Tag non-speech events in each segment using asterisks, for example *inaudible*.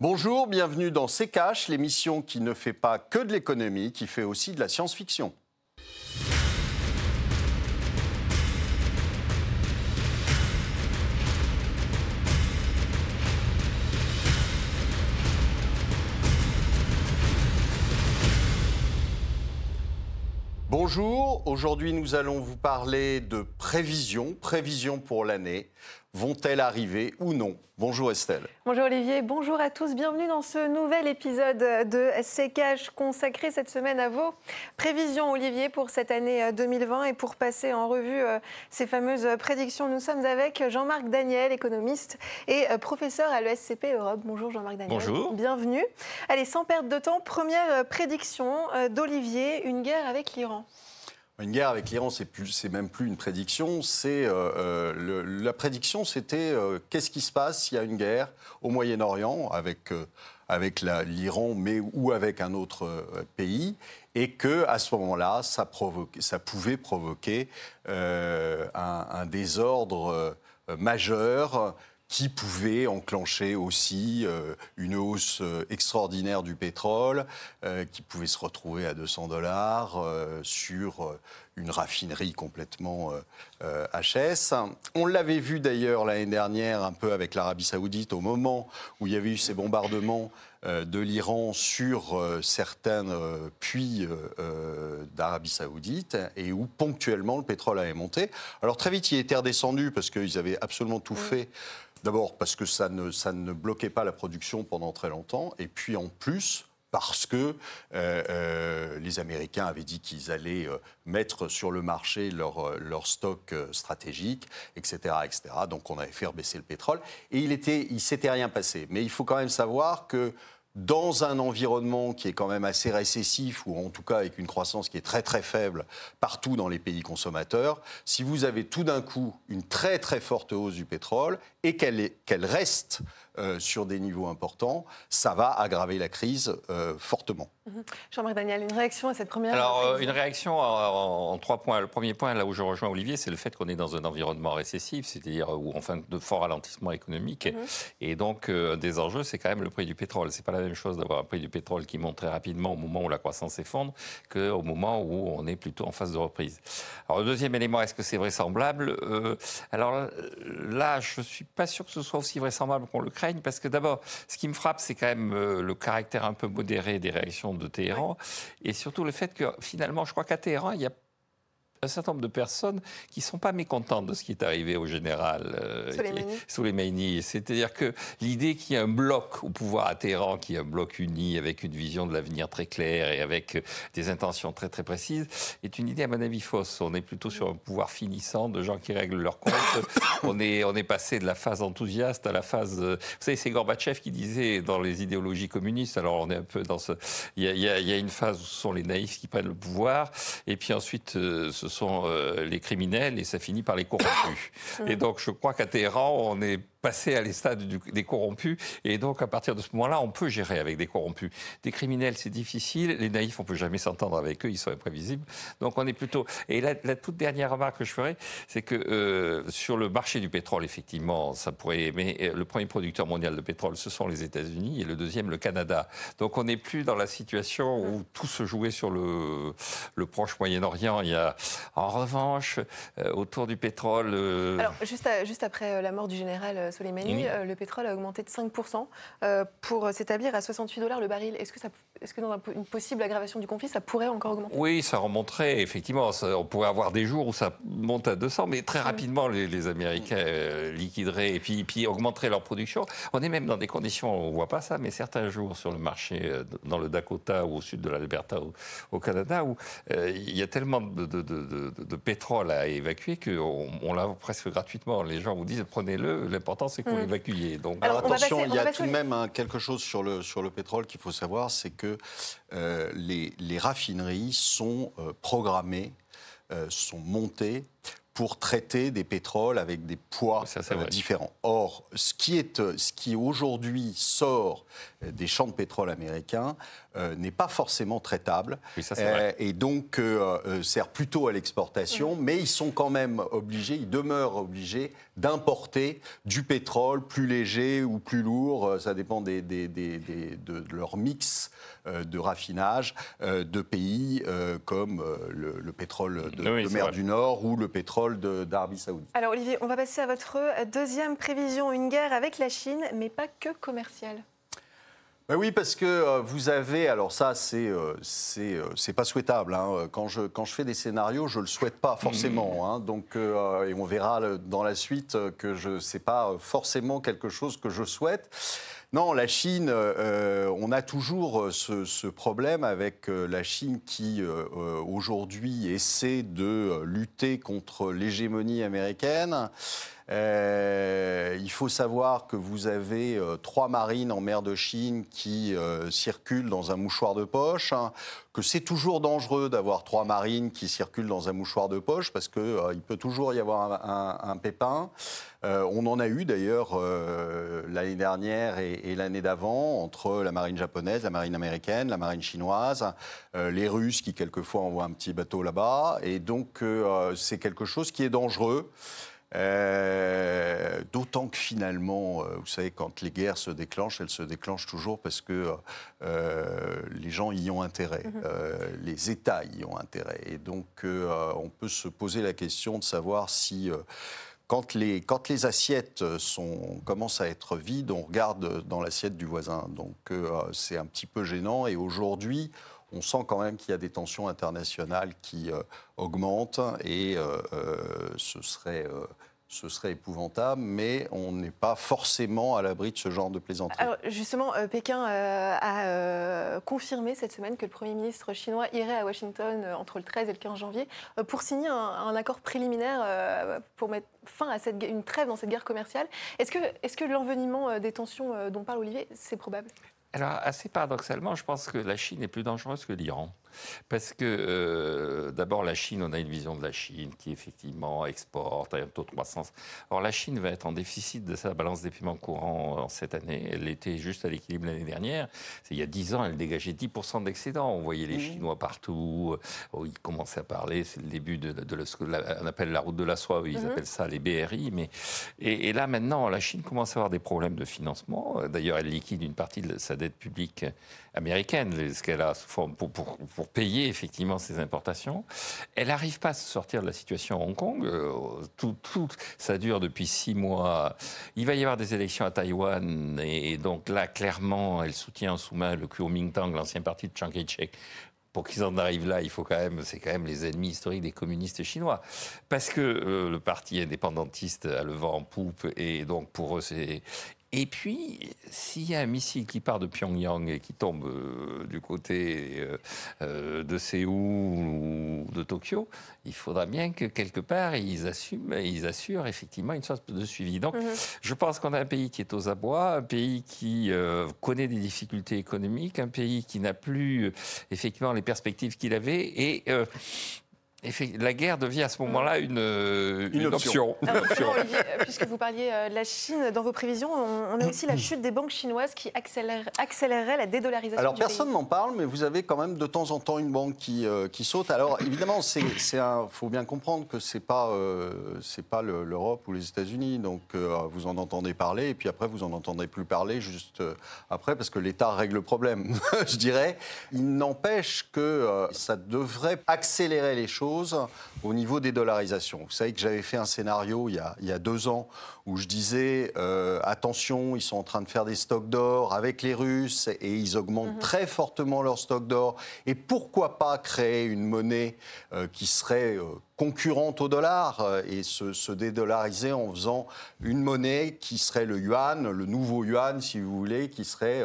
Bonjour, bienvenue dans C'est Cash, l'émission qui ne fait pas que de l'économie, qui fait aussi de la science-fiction. Bonjour, aujourd'hui nous allons vous parler de prévisions, prévisions pour l'année. Vont-elles arriver ou non? Bonjour Estelle. Bonjour Olivier, bonjour à tous. Bienvenue dans ce nouvel épisode de SCCash consacré cette semaine à vos prévisions Olivier pour cette année 2020 et pour passer en revue euh, ces fameuses prédictions. Nous sommes avec Jean-Marc Daniel, économiste et euh, professeur à l'ESCP Europe. Bonjour Jean-Marc Daniel. Bonjour. Bienvenue. Allez, sans perdre de temps, première euh, prédiction d'Olivier, une guerre avec l'Iran. Une guerre avec l'Iran, c'est même plus une prédiction. C'est euh, euh, la prédiction, c'était euh, qu'est-ce qui se passe s'il y a une guerre au Moyen-Orient avec avec l'Iran, mais ou avec un autre pays, et que à ce moment-là, ça, pouvait provoquer un, désordre majeur qui pouvait enclencher aussi euh, une hausse euh, extraordinaire du pétrole, euh, qui pouvait se retrouver à 200 dollars sur une raffinerie complètement HS. On l'avait vu d'ailleurs l'année dernière un peu avec l'Arabie saoudite au moment où il y avait eu ces bombardements de l'Iran sur certains puits d'Arabie saoudite et où ponctuellement le pétrole avait monté. Alors très vite il était redescendu parce qu'ils avaient absolument tout fait D'abord parce que ça ne, ça ne bloquait pas la production pendant très longtemps, et puis en plus parce que euh, euh, les Américains avaient dit qu'ils allaient euh, mettre sur le marché leur, leur stock stratégique, etc., etc. Donc on avait fait baisser le pétrole. Et il ne il s'était rien passé. Mais il faut quand même savoir que dans un environnement qui est quand même assez récessif, ou en tout cas avec une croissance qui est très très faible partout dans les pays consommateurs, si vous avez tout d'un coup une très très forte hausse du pétrole et qu'elle reste euh, sur des niveaux importants, ça va aggraver la crise euh, fortement. Mhm. Jean-Marc Daniel, une réaction à cette première Alors, euh, une réaction en, trois points. Le premier point, là où je rejoins Olivier, c'est le fait qu'on est dans un environnement récessif, c'est-à-dire où, enfin, de fort ralentissement économique. Mhm. Et donc, un des enjeux, c'est quand même le prix du pétrole. C'est pas la même chose d'avoir un prix du pétrole qui monte très rapidement au moment où la croissance s'effondre qu'au moment où on est plutôt en phase de reprise. Alors, le deuxième élément, est-ce que c'est vraisemblable? Alors là, je suis pas sûr que ce soit aussi vraisemblable qu'on le crée parce que d'abord, ce qui me frappe, c'est quand même euh, le caractère un peu modéré des réactions de Téhéran, et surtout le fait que finalement, je crois qu'à Téhéran, il y a un certain nombre de personnes qui ne sont pas mécontentes de ce qui est arrivé au général euh, Soleimani. C'est-à-dire que l'idée qu'il y ait un bloc au pouvoir à Téhéran, qu'il y ait un bloc uni avec une vision de l'avenir très claire et avec des intentions très très précises, est une idée à mon avis fausse. On est plutôt sur un pouvoir finissant de gens qui règlent leurs comptes. *coughs* on, est, on est passé de la phase enthousiaste à la phase... Euh, vous savez, c'est Gorbatchev qui disait dans les idéologies communistes, alors on est un peu dans ce... Il y a, il y a une phase où ce sont les naïfs qui prennent le pouvoir, et puis ensuite euh, ce sont euh, les criminels et ça finit par les corrompus. *laughs* et donc je crois qu'à Téhéran, on est passer à les stades des corrompus. Et donc, à partir de ce moment-là, on peut gérer avec des corrompus. Des criminels, c'est difficile. Les naïfs, on peut jamais s'entendre avec eux. Ils sont imprévisibles. Donc, on est plutôt. Et la, toute dernière remarque que je ferai, c'est que euh, sur le marché du pétrole, effectivement, ça pourrait. Mais euh, le premier producteur mondial de pétrole, ce sont les États-Unis, et le deuxième, le Canada. Donc, on n'est plus dans la situation où tout se jouait sur le, proche Moyen-Orient. Il y a, en revanche, euh, autour du pétrole. Alors, juste, juste après la mort du général Soleimani, euh, le pétrole a augmenté de 5% euh, pour s'établir à 68 dollars le baril. Est-ce que, ça, est-ce que dans une possible aggravation du conflit, ça pourrait encore augmenter? Oui, ça remonterait, effectivement. on pourrait avoir des jours où ça monte à 200, mais très rapidement, les, Américains euh, liquideraient et puis, puis augmenteraient leur production. On est même dans des conditions, on ne voit pas ça, mais certains jours sur le marché, dans le Dakota ou au sud de l'Alberta, au, au Canada, où il y a tellement de, de, pétrole à évacuer qu'on on l'a presque gratuitement. Les gens vous disent prenez-le, l'important c'est qu'on mmh. l'évacue. Donc... Alors, attention, il y a tout de même quelque chose sur le, sur le pétrole qu'il faut savoir, c'est que euh, les, raffineries sont euh, programmées, euh, sont montées pour traiter des pétroles avec des poids euh, différents. Or, ce qui, est, euh, ce qui aujourd'hui sort des champs de pétrole américains euh, n'est pas forcément traitable. Et donc sert plutôt à l'exportation, mais ils sont quand même obligés, ils demeurent obligés d'importer du pétrole plus léger ou plus lourd, ça dépend des, des, des, de leur mix de raffinage de pays comme le, pétrole de, de mer du Nord ou le pétrole d'Arabie Saoudite. Alors Olivier, on va passer à votre deuxième prévision, une guerre avec la Chine, mais pas que commerciale. Ben oui, parce que euh, vous avez, alors ça, c'est euh, c'est euh, pas souhaitable. Hein. Quand je quand je fais des scénarios, je le souhaite pas forcément. *laughs* Hein. Donc, et on verra dans la suite que je c'est pas forcément quelque chose que je souhaite. Non, la Chine, euh, on a toujours euh, ce, problème avec euh, la Chine qui, aujourd'hui, essaie de lutter contre l'hégémonie américaine. Il faut savoir que vous avez trois marines en mer de Chine qui circulent dans un mouchoir de poche, hein, que c'est toujours dangereux d'avoir trois marines qui circulent dans un mouchoir de poche parce qu'il peut toujours y avoir un pépin. Euh, on en a eu d'ailleurs euh, l'année dernière et, l'année d'avant entre la marine japonaise, la marine américaine, la marine chinoise, euh, les Russes qui quelquefois envoient un petit bateau là-bas. Et donc c'est quelque chose qui est dangereux. D'autant que finalement, vous savez, quand les guerres se déclenchent, elles se déclenchent toujours parce que les gens y ont intérêt, mm-hmm. les États y ont intérêt. Et donc, on peut se poser la question de savoir si quand les, quand les assiettes sont, commencent à être vides, on regarde dans l'assiette du voisin. Donc euh, c'est un petit peu gênant. Et aujourd'hui, on sent quand même qu'il y a des tensions internationales qui euh, augmentent et euh, ce serait ce serait épouvantable, mais on n'est pas forcément à l'abri de ce genre de plaisanterie. Alors justement, euh, Pékin euh, a euh, confirmé cette semaine que le Premier ministre chinois irait à Washington entre le 13 et le 15 janvier pour signer un, accord préliminaire pour mettre fin à cette, une trêve dans cette guerre commerciale. Est-ce que, est -ce que l'envenimement des tensions dont parle Olivier, c'est probable? Alors assez paradoxalement, je pense que la Chine est plus dangereuse que l'Iran. Parce que euh, d'abord, la Chine, on a une vision de la Chine qui effectivement exporte, a un taux de croissance. Alors la Chine va être en déficit de sa balance des paiements courants en cette année. Elle était juste à l'équilibre l'année dernière. Il y a 10 ans, elle dégageait 10% d'excédent. On voyait les mmh. Chinois partout. Oh, ils commençaient à parler, c'est le début de, ce qu'on appelle la route de la soie, ils mmh. appellent ça les BRI. Mais, et, là, maintenant, la Chine commence à avoir des problèmes de financement. D'ailleurs, elle liquide une partie de sa dette publique américaine, ce qu'elle a pour, pour, pour, payer effectivement ses importations. Elle n'arrive pas à se sortir de la situation à Hong Kong. Euh, tout, ça dure depuis six mois. Il va y avoir des élections à Taïwan et donc là, clairement, elle soutient en sous-main le Kuomintang, l'ancien parti de Chiang Kai-shek, pour qu'ils en arrivent là, il faut quand même, c'est quand même les ennemis historiques des communistes chinois, parce que euh, le parti indépendantiste a le vent en poupe et donc pour eux c'est et puis, s'il y a un missile qui part de Pyongyang et qui tombe euh, du côté euh, euh, de Séoul ou de Tokyo, il faudra bien que quelque part ils, assument, ils assurent effectivement une sorte de suivi. Donc, mhm. je pense qu'on a un pays qui est aux abois, un pays qui connaît des difficultés économiques, un pays qui n'a plus effectivement les perspectives qu'il avait et la guerre devient à ce moment-là une, euh, une, option. *laughs* puisque vous parliez euh, de la Chine, dans vos prévisions, on, a aussi la chute des banques chinoises qui accélère, accélérerait la dédollarisation. Alors personne n'en parle, mais vous avez quand même de temps en temps une banque qui, euh, qui saute. Alors évidemment, il faut bien comprendre que ce n'est pas, c'est pas l'Europe ou les États-Unis. Donc vous en entendez parler, et puis après vous en entendrez plus parler juste après, parce que l'État règle le problème, *laughs* je dirais. Il n'empêche que ça devrait accélérer les choses au niveau des dollarisations. Vous savez que j'avais fait un scénario il y a, deux ans où je disais euh, attention, ils sont en train de faire des stocks d'or avec les Russes et ils augmentent mhm. très fortement leurs stocks d'or. Et pourquoi pas créer une monnaie euh, qui serait euh, concurrente au dollar et se, dédollariser en faisant une monnaie qui serait le yuan, le nouveau yuan si vous voulez, qui serait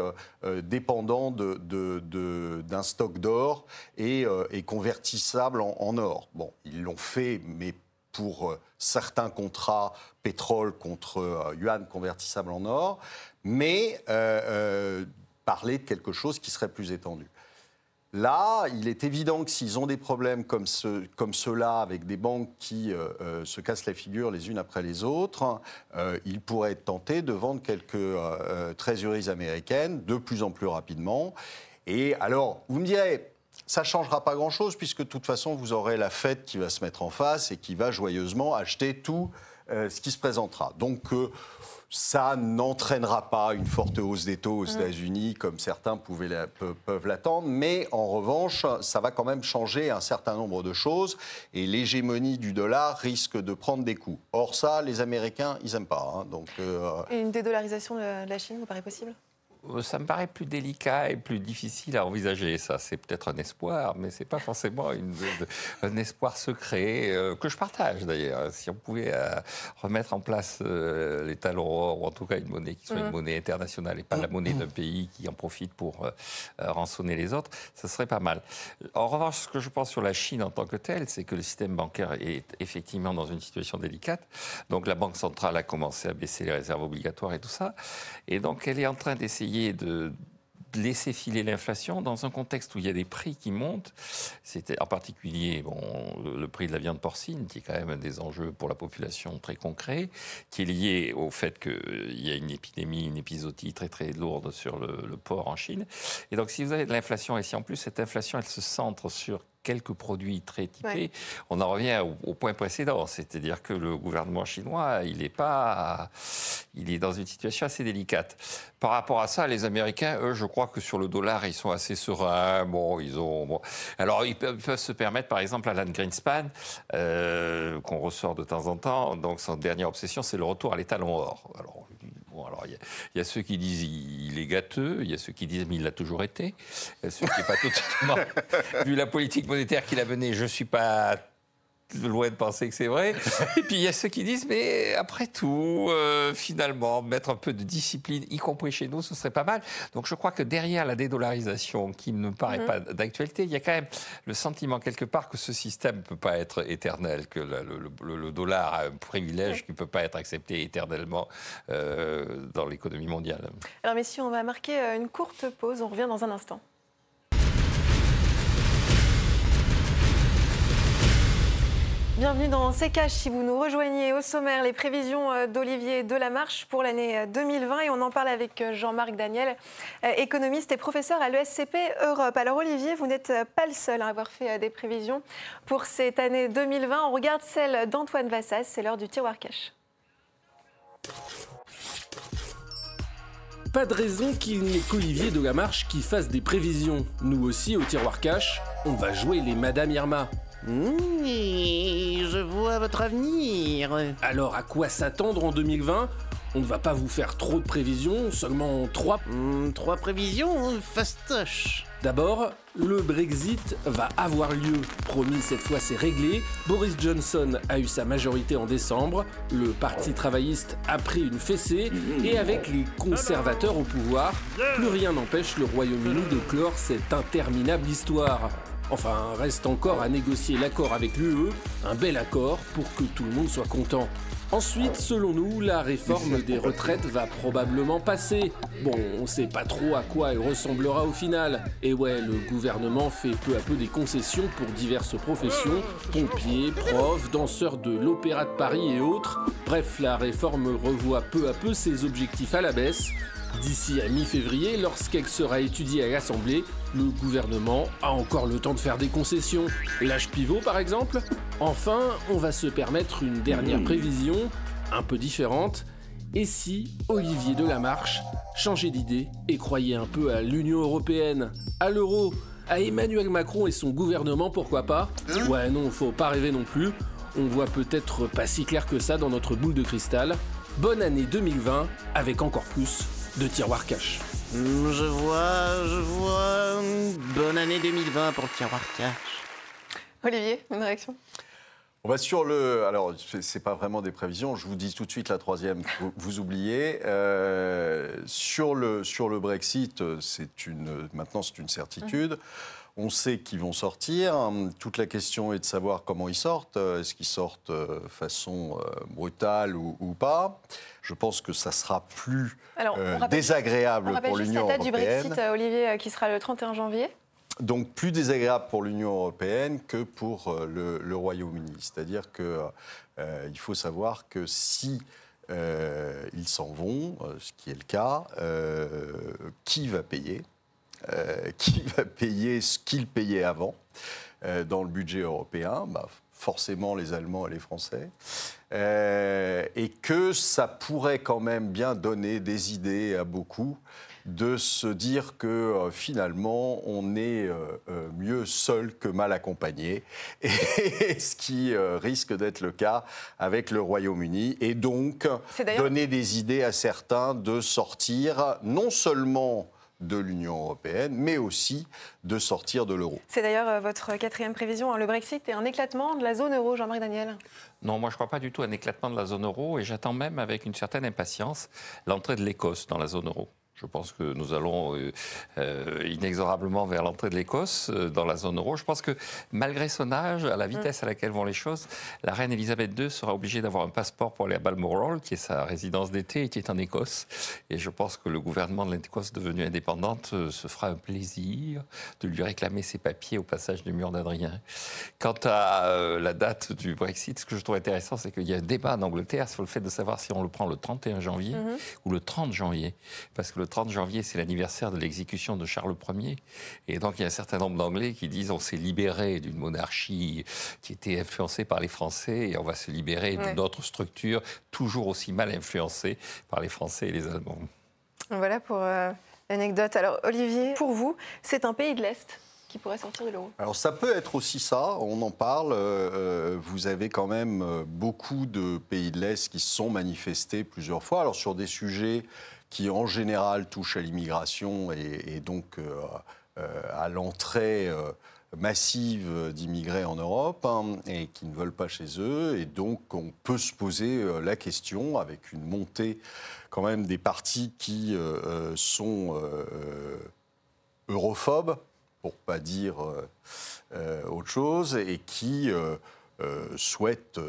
dépendant d'un stock d'or et, convertissable en, or. Bon, ils l'ont fait, mais pour euh, certains contrats pétrole contre euh, yuan convertissable en or, mais euh, parler de quelque chose qui serait plus étendu. Là, il est évident que s'ils ont des problèmes comme, comme ceux-là, avec des banques qui euh, euh, se cassent la figure les unes après les autres, euh, ils pourraient être tentés de vendre quelques euh, trésoreries américaines de plus en plus rapidement. Et alors, vous me direz, ça ne changera pas grand-chose, puisque de toute façon, vous aurez la Fed qui va se mettre en face et qui va joyeusement acheter tout ce qui se présentera. Donc, ça n'entraînera pas une forte hausse des taux aux États-Unis comme certains pouvaient la- peuvent l'attendre, mais en revanche, ça va quand même changer un certain nombre de choses et l'hégémonie du dollar risque de prendre des coups. Or ça, les Américains, ils n'aiment pas. hein. donc euh, une dédollarisation de la Chine vous paraît possible? Ça me paraît plus délicat et plus difficile à envisager. Ça, c'est peut-être un espoir, mais c'est pas forcément une- un espoir secret euh, que je partage d'ailleurs. Si on pouvait euh, remettre en place euh, les talons or, ou en tout cas une monnaie qui soit une monnaie internationale et pas la monnaie d'un pays qui en profite pour euh, euh, rançonner les autres, ça serait pas mal. En revanche, ce que je pense sur la Chine en tant que telle, c'est que le système bancaire est effectivement dans une situation délicate. Donc la Banque centrale a commencé à baisser les réserves obligatoires et tout ça. Et donc elle est en train d'essayer de laisser filer l'inflation dans un contexte où il y a des prix qui montent. C'était en particulier bon, le, prix de la viande porcine, qui est quand même un des enjeux pour la population très concret, qui est lié au fait qu'il y a une épidémie, une épisodie très très lourde sur le, le porc en Chine. Et donc si vous avez de l'inflation et si en plus cette inflation elle se centre sur quelques produits très typés, Ouais. on en revient au, au point précédent, c'est-à-dire que le gouvernement chinois, il est pas, il est dans une situation assez délicate. Par rapport à ça, les Américains, eux, je crois que sur le dollar, ils sont assez sereins. Bon, ils ont, bon. alors ils peuvent, peuvent se permettre, par exemple, Alan Greenspan, euh, qu'on ressort de temps en temps. Donc son dernière obsession, c'est le retour à l'étalon or. Alors, Bon, alors, il y, a- il y a ceux qui disent il, il est gâteux, il y a ceux qui disent mais il l'a toujours été, y a ceux qui n'est pas *laughs* totalement. Vu la politique monétaire qu'il a menée, je ne suis pas loin de penser que c'est vrai. *laughs* Et puis il y a ceux qui disent mais après tout, euh, finalement, mettre un peu de discipline, y compris chez nous, ce serait pas mal. Donc je crois que derrière la dédollarisation, qui ne me paraît pas d'actualité, il y a quand même le sentiment quelque part que ce système ne peut pas être éternel, que la- le, le- le dollar a un privilège qui ne peut pas être accepté éternellement euh, dans l'économie mondiale. Alors messieurs, on va marquer euh, une courte pause, on revient dans un instant. Bienvenue dans C'est Cash. Si vous nous rejoignez au sommaire, les prévisions euh, d'Olivier Delamarche pour l'année euh, 2020 et on en parle avec euh, Jean-Marc Daniel, euh, économiste et professeur à l'ESCP Europe. Alors Olivier, vous n'êtes euh, pas le seul à avoir fait euh, des prévisions pour cette année 2020. On regarde celle d'Antoine Vassas, c'est l'heure du tiroir cash. Pas de raison qu'il n'y ait qu'Olivier de la Marche qui fasse des prévisions. Nous aussi, au tiroir cash, on va jouer les Madame Irma. Oui, je vois votre avenir. Alors à quoi s'attendre en 2020 On ne va pas vous faire trop de prévisions, seulement trois. Hmm, trois prévisions fastoches. D'abord, le Brexit va avoir lieu. Promis, cette fois c'est réglé. Boris Johnson a eu sa majorité en décembre, le Parti travailliste a pris une fessée, et avec les conservateurs au pouvoir, plus rien n'empêche le Royaume-Uni de clore cette interminable histoire. Enfin, reste encore à négocier l'accord avec l'UE, un bel accord pour que tout le monde soit content. Ensuite, selon nous, la réforme des retraites va probablement passer. Bon, on sait pas trop à quoi elle ressemblera au final. Et ouais, le gouvernement fait peu à peu des concessions pour diverses professions, pompiers, profs, danseurs de l'Opéra de Paris et autres. Bref, la réforme revoit peu à peu ses objectifs à la baisse. D'ici à mi-février, lorsqu'elle sera étudiée à l'Assemblée, le gouvernement a encore le temps de faire des concessions. L'âge pivot, par exemple Enfin, on va se permettre une dernière prévision, un peu différente. Et si Olivier Delamarche changeait d'idée et croyait un peu à l'Union Européenne, à l'euro, à Emmanuel Macron et son gouvernement, pourquoi pas? Ouais, non, faut pas rêver non plus. On voit peut-être pas si clair que ça dans notre boule de cristal. Bonne année 2020 avec encore plus de tiroir cash. Hmm, Je vois, je vois. Bonne année 2020 pour le tiroir cash. Olivier, une réaction? On va sur le. Alors, c'est- pas vraiment des prévisions. Je vous dis tout de suite la troisième. Vous, vous oubliez. Euh, sur le sur le Brexit, c'est une. Maintenant, c'est une certitude. On sait qu'ils vont sortir. Toute la question est de savoir comment ils sortent. Est-ce qu'ils sortent de façon euh, brutale ou, ou pas? Je pense que ça sera plus Alors, euh, désagréable On rappelle pour juste l'Union la date du européenne. Brexit, euh, Olivier, euh, qui sera le 31 janvier. donc plus désagréable pour l'Union européenne que pour euh, le, le Royaume-Uni. C'est-à-dire que euh, il faut savoir que si euh, ils s'en vont, euh, ce qui est le cas, euh, qui va payer? Euh, Qui *laughs* va payer ce qu'ils payaient avant euh, dans le budget européen. Bah, Forcément les Allemands et les Français. Euh, et que ça pourrait quand même bien donner des idées à beaucoup de se dire que euh, finalement on est euh, mieux seul que mal accompagné, *laughs* et ce qui risque d'être le cas avec le Royaume-Uni, et donc donner des idées à certains de sortir non seulement de l'Union européenne, mais aussi de sortir de l'euro. C'est d'ailleurs euh, votre quatrième prévision. hein. Le Brexit est un éclatement de la zone euro, Jean-Marc Daniel. Non, moi je ne crois pas du tout à un éclatement de la zone euro et j'attends même avec une certaine impatience l'entrée de l'Écosse dans la zone euro. Je pense que nous allons euh, euh, inexorablement vers l'entrée de l'Écosse euh, dans la zone euro. Je pense que malgré son âge, à la vitesse à laquelle vont les choses, la reine Elisabeth II sera obligée d'avoir un passeport pour aller à Balmoral, qui est sa résidence d'été et qui est en Écosse. Et je pense que le gouvernement de l'Écosse devenue indépendante euh, se fera un plaisir de lui réclamer ses papiers au passage du mur d'Adrien. Quant à la date du Brexit, ce que je trouve intéressant, c'est qu'il y a un débat en Angleterre sur le fait de savoir si on le prend le 31 janvier ou le 30 janvier. Parce que le 30 janvier, c'est l'anniversaire de l'exécution de Charles Ier. Et donc, il y a un certain nombre d'Anglais qui disent on s'est libéré d'une monarchie qui était influencée par les Français et on va se libérer Ouais. d'une autre structure toujours aussi mal influencée par les Français et les Allemands. Voilà pour euh, l'anecdote. Alors, Olivier, pour vous, c'est un pays de l'Est qui pourrait sortir de l'euro. Alors ça peut être aussi ça, on en parle. euh, euh, vous avez quand même beaucoup de pays de l'Est qui se sont manifestés plusieurs fois, alors sur des sujets qui en général touchent à l'immigration et, donc euh, euh, à l'entrée euh, massive d'immigrés en Europe hein, et qui ne veulent pas chez eux. Et donc on peut se poser la question avec une montée quand même des partis qui sont europhobes pour pas dire autre chose, et qui souhaitent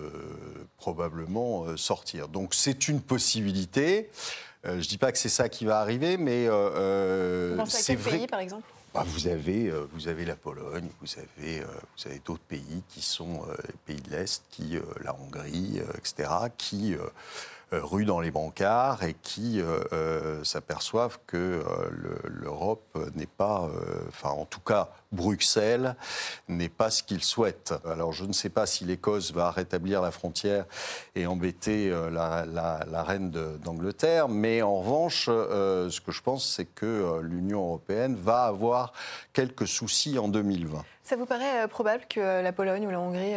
probablement sortir. Donc c'est une possibilité. Euh, je ne dis pas que c'est ça qui va arriver, mais euh, euh, c'est vrai. pays, par exemple? Bah, vous, avez, vous avez la Pologne, vous avez, vous avez d'autres pays qui sont les pays de l'Est, qui, la Hongrie, etc., qui euh, ruent dans les brancards et qui euh, euh, s'aperçoivent que le- l'Europe n'est pas, enfin en tout cas Bruxelles, n'est pas ce qu'ils souhaitent. Alors je ne sais pas si l'Écosse va rétablir la frontière et embêter la, reine d'Angleterre, mais en revanche, ce que je pense, c'est que l'Union européenne va avoir quelques soucis en 2020. Ça vous paraît probable que la Pologne ou la Hongrie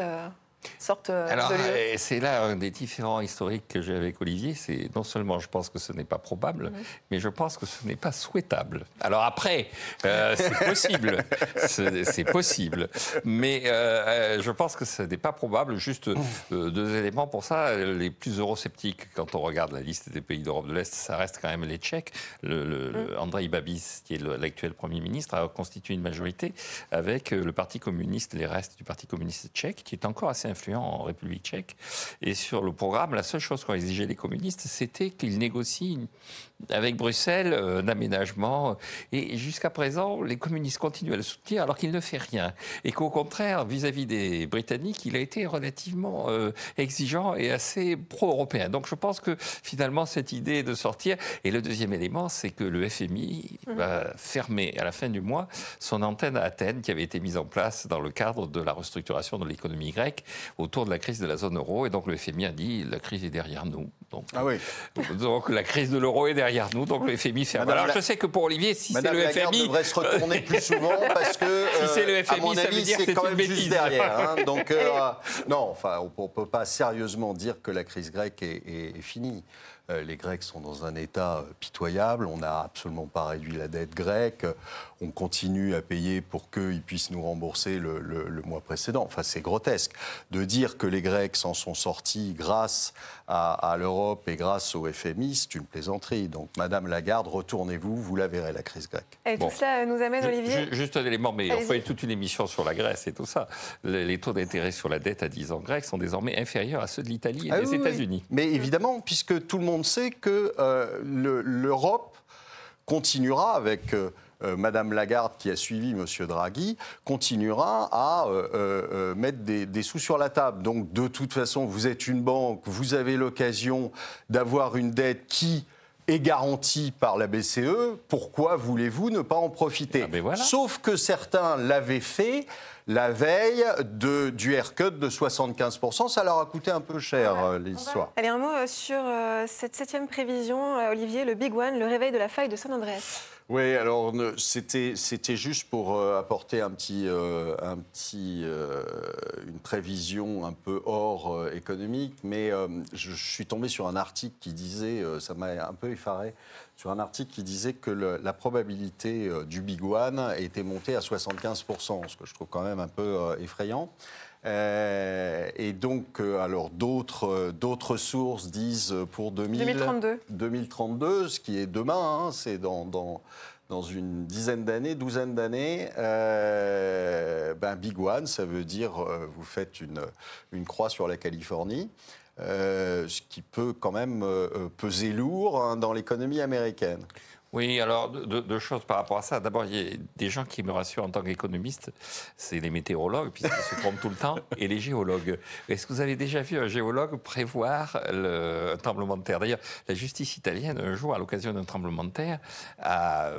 sortent euh, Alors, de l'UE euh, c'est là un des différents historiques que j'ai avec Olivier. C'est non seulement je pense que ce n'est pas probable, mais je pense que ce n'est pas souhaitable. Alors après, euh, c'est possible, *laughs* c'est possible, mais euh, je pense que ce n'est pas probable. Juste euh, deux éléments pour ça. Les plus eurosceptiques, quand on regarde la liste des pays d'Europe de l'Est, ça reste quand même les Tchèques. Le, le- le Andrei Babis, qui est l'actuel Premier ministre, a constitué une majorité avec le Parti communiste, les restes du Parti communiste tchèque, qui est encore assez influent en République tchèque. Et sur le programme, la seule chose qu'ont exigé les communistes, c'était qu'ils négocient avec Bruxelles euh, un aménagement. Et jusqu'à présent, les communistes continuent à le soutenir alors qu'il ne fait rien. Et qu'au contraire, vis-à-vis des Britanniques, il a été relativement euh, exigeant et assez pro-européen. Donc je pense que finalement, cette idée de sortir. Et le deuxième élément, c'est que le FMI va fermer à la fin du mois son antenne à Athènes qui avait été mise en place dans le cadre de la restructuration de l'économie grecque autour de la crise de la zone euro. Et donc le FMI a dit la crise est derrière nous. Donc, Ah oui. *laughs* donc la crise de l'euro est derrière nous. Donc le FMI. Madame Alors la- je sais que pour Olivier, si c'est le Lagarde FMI. devrait se retourner plus *laughs* souvent parce que, Si c'est le euh, à FMI, mon ça veut avis, dire c'est quand même juste bêtise. derrière. hein. *laughs* Donc, euh, non, enfin, on ne peut pas sérieusement dire que la crise grecque est, est- est finie. Euh, les Grecs sont dans un état euh, pitoyable. On n'a absolument pas réduit la dette grecque. On continue à payer pour qu'ils puissent nous rembourser le, le- le mois précédent. Enfin, c'est grotesque. De dire que les Grecs s'en sont sortis grâce à, à l'Europe et grâce au FMI, c'est une plaisanterie. Donc, Madame Lagarde, retournez-vous, vous la verrez, la crise grecque. Et Bon. tout cela nous amène, Olivier ju- Juste un élément, mais on Allez-y. fait toute une émission sur la Grèce et tout ça. Les, les taux d'intérêt sur la dette à 10 ans grecque sont désormais inférieurs à ceux de l'Italie et Ah des oui, oui. États-Unis. Mais évidemment, puisque tout le monde sait que euh, le- l'Europe continuera avec euh, Madame Lagarde, qui a suivi Monsieur Draghi, continuera à euh, euh, mettre des, des sous sur la table. Donc, de toute façon, vous êtes une banque, vous avez l'occasion d'avoir une dette qui est garantie par la BCE, pourquoi voulez-vous ne pas en profiter Ah, ben voilà. Sauf que certains l'avaient fait la veille de, du haircut de 75%. Ça leur a coûté un peu cher, euh, l'histoire. Allez, un mot euh, sur euh, cette septième prévision, euh, Olivier, le Big One, le réveil de la faille de San Andreas. Oui, alors c'était juste pour euh, apporter un petit, euh, un petit, euh, une prévision un peu hors économique, mais je, suis tombé sur un article qui disait, ça m'a un peu effaré, sur un article qui disait que la probabilité du Big One était montée à 75%, ce que je trouve quand même un peu effrayant. Euh, et donc, euh, alors d'autres euh, d'autres sources disent pour 2000 2032. 2032, ce qui est demain, hein, c'est dans, dans, dans une dizaine d'années, douzaine d'années. Euh, ben Big One, ça veut dire vous faites une, une croix sur la Californie. euh, ce qui peut quand même peser lourd hein, dans l'économie américaine. Oui, alors deux, choses par rapport à ça. D'abord, il y a des gens qui me rassurent en tant qu'économiste, c'est les météorologues, puisqu'ils se trompent tout le temps, *laughs* et les géologues. Est-ce que vous avez déjà vu un géologue prévoir le, un tremblement de terre? D'ailleurs, la justice italienne, un jour, à l'occasion d'un tremblement de terre, a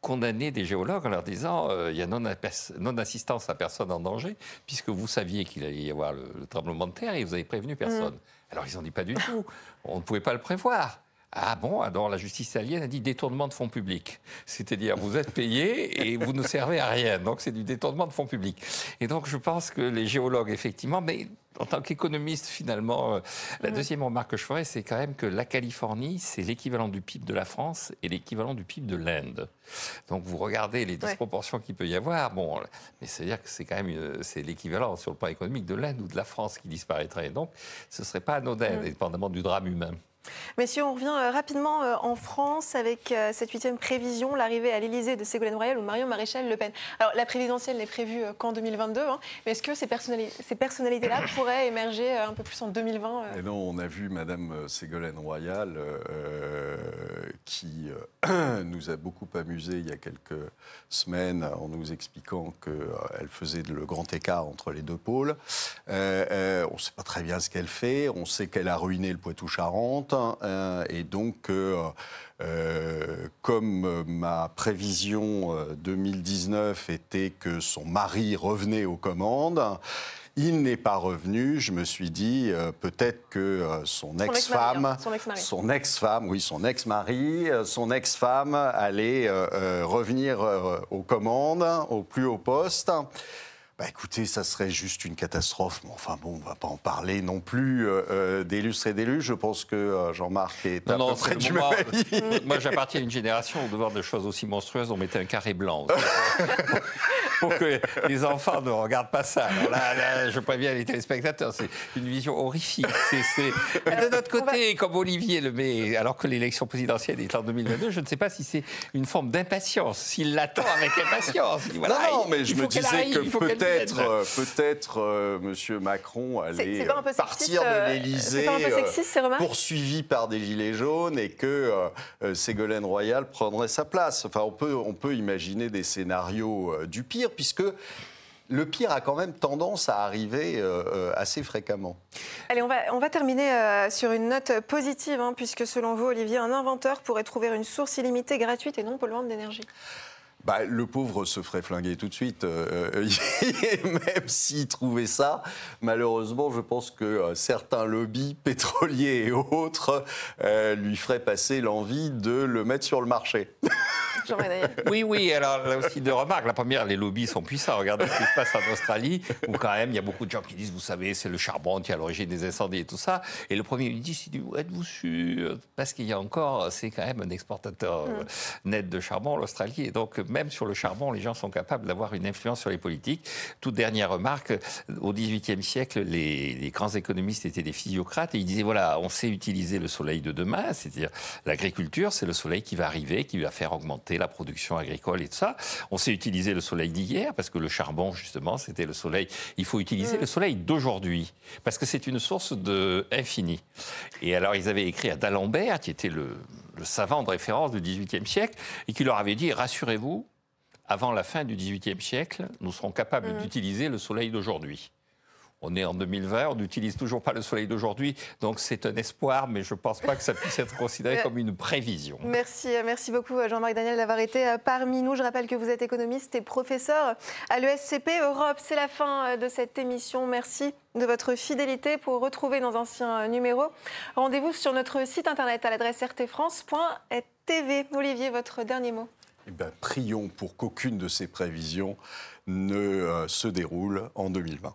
condamné des géologues en leur disant euh, il y a non-assistance à personne en danger, puisque vous saviez qu'il allait y avoir le, le tremblement de terre et vous avez prévenu personne. Alors ils ont dit pas du tout, on ne pouvait pas le prévoir. Ah bon Alors la justice italienne a dit détournement de fonds publics. C'est-à-dire vous êtes payé et vous ne servez à rien. Donc c'est du détournement de fonds publics. Et donc je pense que les géologues, effectivement, mais en tant qu'économiste, finalement, euh, la deuxième remarque que je ferais, c'est quand même que la Californie, c'est l'équivalent du PIB de la France et l'équivalent du PIB de l'Inde. Donc vous regardez les Ouais. disproportions qu'il peut y avoir. Bon, mais c'est-à-dire que c'est quand même une- c'est l'équivalent sur le plan économique de l'Inde ou de la France qui disparaîtrait. Donc ce ne serait pas anodin, indépendamment du drame humain. Messieurs, on revient euh, rapidement euh, en France avec euh, cette huitième prévision, l'arrivée à l'Élysée de Ségolène Royal ou Marion Maréchal Le Pen. Alors, la présidentielle n'est prévue qu'en 2022, hein, mais est-ce que ces, personnali- ces personnalités-là *coughs* pourraient émerger un peu plus en 2020 euh, Et non, on a vu Madame Ségolène Royal euh, qui euh, *coughs* nous a beaucoup amusé il y a quelques semaines en nous expliquant qu'elle faisait le grand écart entre les deux pôles. On ne sait pas très bien ce qu'elle fait. On sait qu'elle a ruiné le Poitou-Charentes. Euh, et donc, euh, euh, comme ma prévision euh, 2019 était que son mari revenait aux commandes, il n'est pas revenu. Je me suis dit euh, peut-être que euh, son ex-femme, hein, son ex-femme, oui, son ex-mari, euh, son ex-femme allait revenir aux commandes, au plus haut poste. Bah écoutez, ça serait juste une catastrophe. Mais enfin bon, on va pas en parler non plus euh, euh, d'illustres et d'élus. Je pense que euh, Jean-Marc est à peu c'est près le du moment- même avis. *laughs* Moi, j'appartiens à une génération où, devant de choses aussi monstrueuses, on mettait un carré blanc. *laughs* pour que les enfants ne regardent pas ça. Alors là, là, je préviens les téléspectateurs, c'est une vision horrifique. C'est- c'est- Mais De notre côté, comme Olivier le met, alors que l'élection présidentielle est en 2022, je ne sais pas si c'est une forme d'impatience, s'il l'attend avec impatience. Voilà, non, non, mais il je me disais arrive, que qu'elle peut-être, vienne. euh, peut-être, euh, Monsieur Macron allait euh, partir de l'Élysée, poursuivi par des gilets jaunes, et que euh, Ségolène Royal prendrait sa place. Enfin, on peut, on peut imaginer des scénarios euh, du pire, puisque le pire a quand même tendance à arriver euh, assez fréquemment. Allez, on va, on va terminer euh, sur une note positive, hein, puisque selon vous, Olivier, un inventeur pourrait trouver une source illimitée, gratuite et non polluante d'énergie. Bah, le pauvre se ferait flinguer tout de suite, euh, euh, *laughs* même s'il trouvait ça. Malheureusement, je pense que euh, certains lobbies *laughs* pétroliers et autres euh, lui feraient passer l'envie de le mettre sur le marché. *laughs* Oui, oui, alors là aussi deux remarques. La première, les lobbies sont puissants. Regardez ce qui se passe en Australie, où quand même il y a beaucoup de gens qui disent, vous savez, c'est le charbon qui est à l'origine des incendies et tout ça. Et le Premier il dit, êtes-vous sûr? Parce qu'il y a encore, c'est quand même un exportateur euh, net de charbon, l'Australie. Et donc même sur le charbon, les gens sont capables d'avoir une influence sur les politiques. Toute dernière remarque, au XVIIIe siècle, les, les, grands économistes étaient des physiocrates et ils disaient voilà, on sait utiliser le soleil de demain, c'est-à-dire l'agriculture, c'est le soleil qui va arriver, qui va faire augmenter la production agricole et tout ça. On sait utiliser le soleil d'hier parce que le charbon, justement, c'était le soleil. Il faut utiliser le soleil d'aujourd'hui parce que c'est une source de infini. Et alors, ils avaient écrit à d'Alembert, qui était le, le savant de référence du XVIIIe siècle, et qui leur avait dit rassurez-vous, avant la fin du XVIIIe siècle, nous serons capables d'utiliser le soleil d'aujourd'hui. On est en 2020, on n'utilise toujours pas le soleil d'aujourd'hui, donc c'est un espoir, mais je ne pense pas que ça puisse être considéré *laughs* comme une prévision. Merci, merci beaucoup Jean-Marc Daniel d'avoir été parmi nous. Je rappelle que vous êtes économiste et professeur à l'ESCP Europe. C'est la fin de cette émission. Merci de votre fidélité pour retrouver nos anciens numéros. Rendez-vous sur notre site internet à l'adresse rtfrance.tv. Olivier, votre dernier mot. Eh bien, prions pour qu'aucune de ces prévisions ne se déroule en 2020.